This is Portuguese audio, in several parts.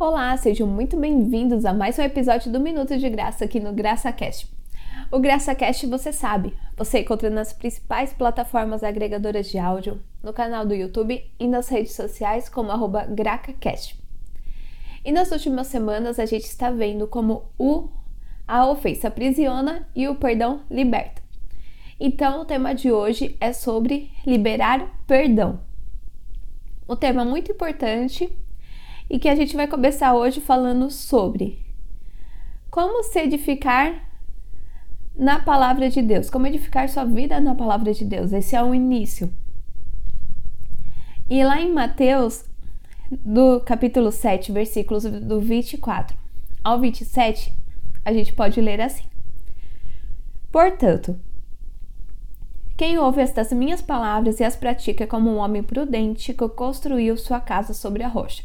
Olá, sejam muito bem-vindos a mais um episódio do Minuto de Graça aqui no GraçaCast. O GraçaCast você sabe, você encontra nas principais plataformas agregadoras de áudio, no canal do YouTube e nas redes sociais como arroba GracaCast. E nas últimas semanas a gente está vendo como o a ofensa aprisiona e o perdão liberta. Então o tema de hoje é sobre liberar perdão. Um tema muito importante e que a gente vai começar hoje falando sobre como se edificar na palavra de Deus, como edificar sua vida na palavra de Deus. Esse é o início. E lá em Mateus, do capítulo 7, versículos do 24 ao 27, a gente pode ler assim: Portanto, quem ouve estas minhas palavras e as pratica como um homem prudente que construiu sua casa sobre a rocha.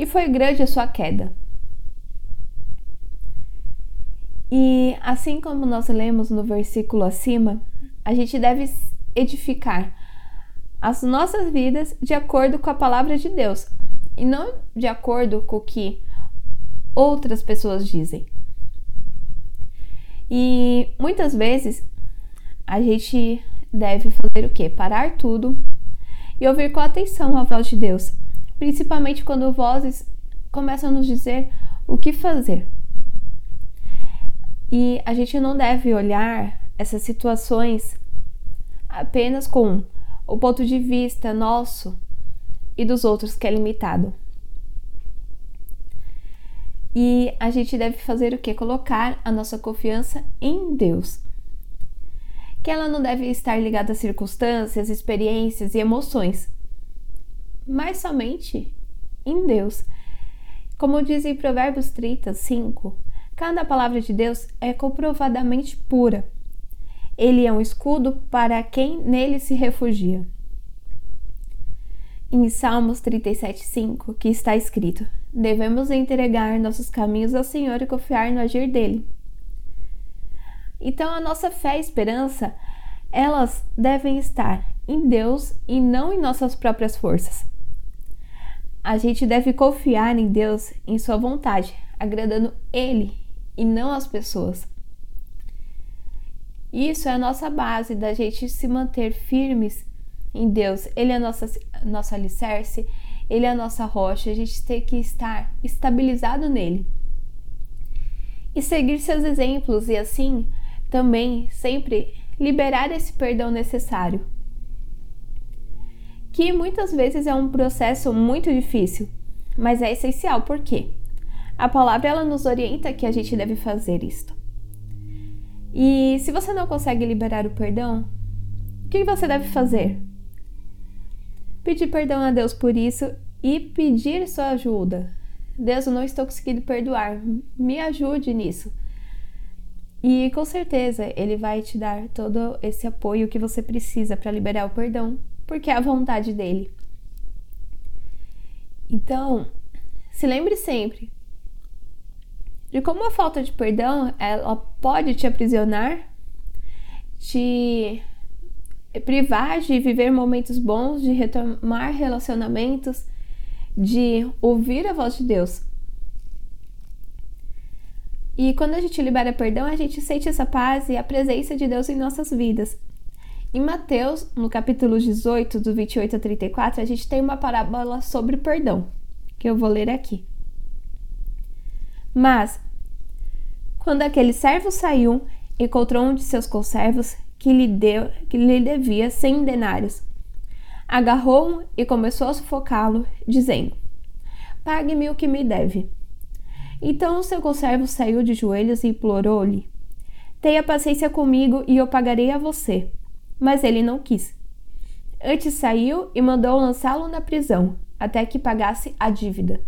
e foi grande a sua queda. E assim como nós lemos no versículo acima, a gente deve edificar as nossas vidas de acordo com a palavra de Deus e não de acordo com o que outras pessoas dizem. E muitas vezes a gente deve fazer o que? Parar tudo e ouvir com atenção a voz de Deus principalmente quando vozes começam a nos dizer o que fazer. E a gente não deve olhar essas situações apenas com o ponto de vista nosso e dos outros que é limitado. E a gente deve fazer o que? Colocar a nossa confiança em Deus. Que ela não deve estar ligada a circunstâncias, experiências e emoções, mas somente em Deus. Como diz em Provérbios 30, 5, cada palavra de Deus é comprovadamente pura. Ele é um escudo para quem nele se refugia. Em Salmos 37, 5, que está escrito: Devemos entregar nossos caminhos ao Senhor e confiar no agir dele. Então, a nossa fé e esperança, elas devem estar em Deus e não em nossas próprias forças. A gente deve confiar em Deus, em Sua vontade, agradando Ele e não as pessoas. Isso é a nossa base da gente se manter firmes em Deus. Ele é nossa, nosso alicerce, Ele é a nossa rocha. A gente tem que estar estabilizado nele. E seguir seus exemplos e assim também sempre liberar esse perdão necessário que muitas vezes é um processo muito difícil, mas é essencial porque a palavra ela nos orienta que a gente deve fazer isto. E se você não consegue liberar o perdão, o que você deve fazer? Pedir perdão a Deus por isso e pedir sua ajuda. Deus, eu não estou conseguindo perdoar, me ajude nisso. E com certeza ele vai te dar todo esse apoio que você precisa para liberar o perdão porque é a vontade dele. Então, se lembre sempre de como a falta de perdão ela pode te aprisionar, te privar de viver momentos bons, de retomar relacionamentos, de ouvir a voz de Deus. E quando a gente libera perdão, a gente sente essa paz e a presença de Deus em nossas vidas. Em Mateus, no capítulo 18, do 28 a 34, a gente tem uma parábola sobre perdão, que eu vou ler aqui. Mas, quando aquele servo saiu, encontrou um de seus conservos que lhe, deu, que lhe devia cem denários. Agarrou-o e começou a sufocá-lo, dizendo: Pague-me o que me deve. Então o seu conservo saiu de joelhos e implorou-lhe: Tenha paciência comigo e eu pagarei a você mas ele não quis. Antes saiu e mandou lançá-lo na prisão, até que pagasse a dívida.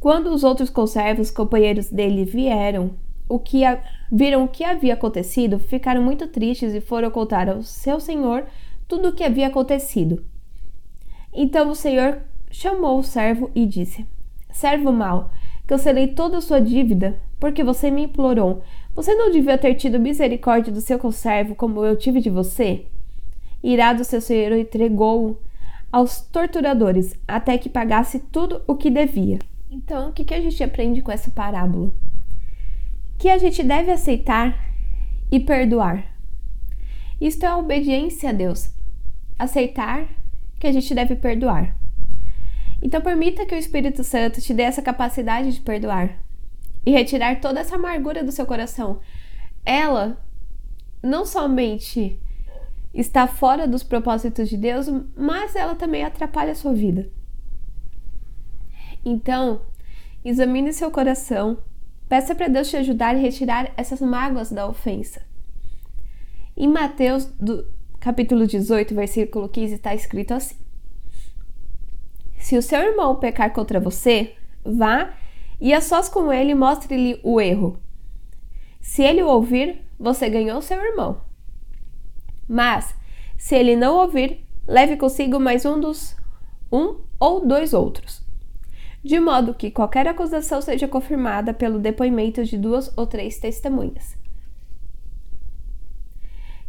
Quando os outros conservos, companheiros dele, vieram, o que a, viram o que havia acontecido, ficaram muito tristes e foram contar ao seu senhor tudo o que havia acontecido. Então o senhor chamou o servo e disse: Servo mau, cancelei toda a sua dívida porque você me implorou. Você não devia ter tido misericórdia do seu conservo como eu tive de você? Irado, seu senhor entregou-o aos torturadores até que pagasse tudo o que devia. Então, o que, a gente aprende com essa parábola? Que a gente deve aceitar e perdoar. Isto é a obediência a Deus. Aceitar que a gente deve perdoar. Então, permita que o Espírito Santo te dê essa capacidade de perdoar e retirar toda essa amargura do seu coração. Ela não somente está fora dos propósitos de Deus, mas ela também atrapalha a sua vida. Então, examine seu coração, peça para Deus te ajudar a retirar essas mágoas da ofensa. Em Mateus, do, capítulo 18, versículo 15, está escrito assim: Se o seu irmão pecar contra você, vá a sós com ele mostre-lhe o erro. Se ele o ouvir, você ganhou seu irmão. Mas, se ele não ouvir, leve consigo mais um dos um ou dois outros de modo que qualquer acusação seja confirmada pelo depoimento de duas ou três testemunhas.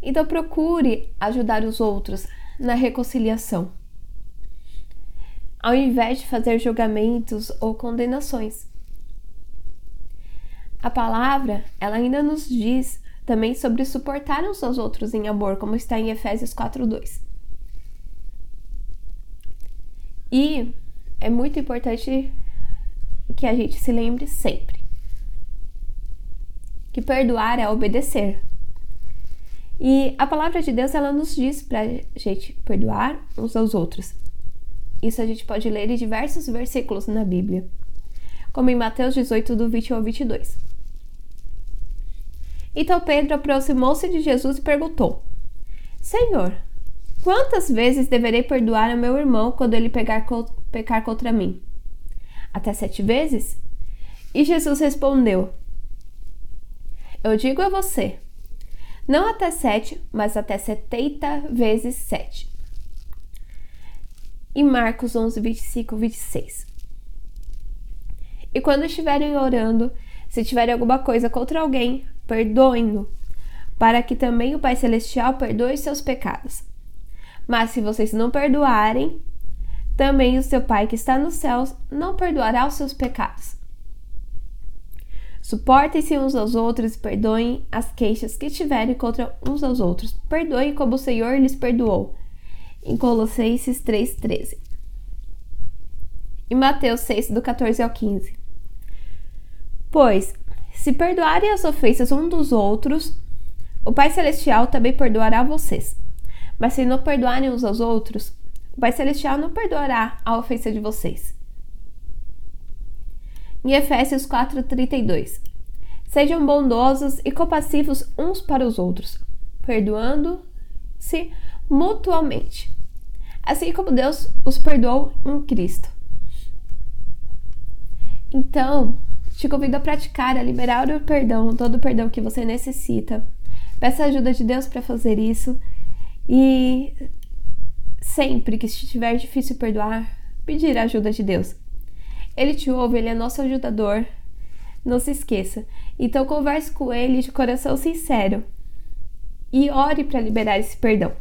Então procure ajudar os outros na reconciliação, ao invés de fazer julgamentos ou condenações. A palavra, ela ainda nos diz também sobre suportar uns aos outros em amor, como está em Efésios 4:2. E é muito importante que a gente se lembre sempre que perdoar é obedecer. E a palavra de Deus ela nos diz para gente perdoar uns aos outros. Isso a gente pode ler em diversos versículos na Bíblia, como em Mateus 18, do 20 ao 22. Então Pedro aproximou-se de Jesus e perguntou: Senhor, quantas vezes deverei perdoar ao meu irmão quando ele pegar pecar contra mim? Até sete vezes? E Jesus respondeu: Eu digo a você, não até sete, mas até setenta vezes sete. E Marcos 11, 25, 26. E quando estiverem orando, se tiverem alguma coisa contra alguém, perdoem-no, para que também o Pai Celestial perdoe seus pecados. Mas se vocês não perdoarem, também o seu Pai que está nos céus não perdoará os seus pecados. Suportem-se uns aos outros e perdoem as queixas que tiverem contra uns aos outros. Perdoem como o Senhor lhes perdoou. Em Colossenses 3,13. Em Mateus 6, do 14 ao 15. Pois, se perdoarem as ofensas um dos outros, o Pai Celestial também perdoará vocês. Mas se não perdoarem uns aos outros, o Pai Celestial não perdoará a ofensa de vocês. Em Efésios 4:32. Sejam bondosos e compassivos uns para os outros, perdoando-se mutuamente, assim como Deus os perdoou em Cristo. Então, te convido a praticar, a liberar o perdão, todo o perdão que você necessita. Peça a ajuda de Deus para fazer isso e Sempre que estiver difícil perdoar, pedir a ajuda de Deus. Ele te ouve, ele é nosso ajudador. Não se esqueça. Então converse com ele de coração sincero e ore para liberar esse perdão.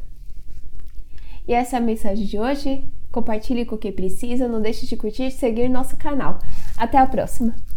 E essa é a mensagem de hoje. Compartilhe com quem precisa, não deixe de curtir e seguir nosso canal. Até a próxima!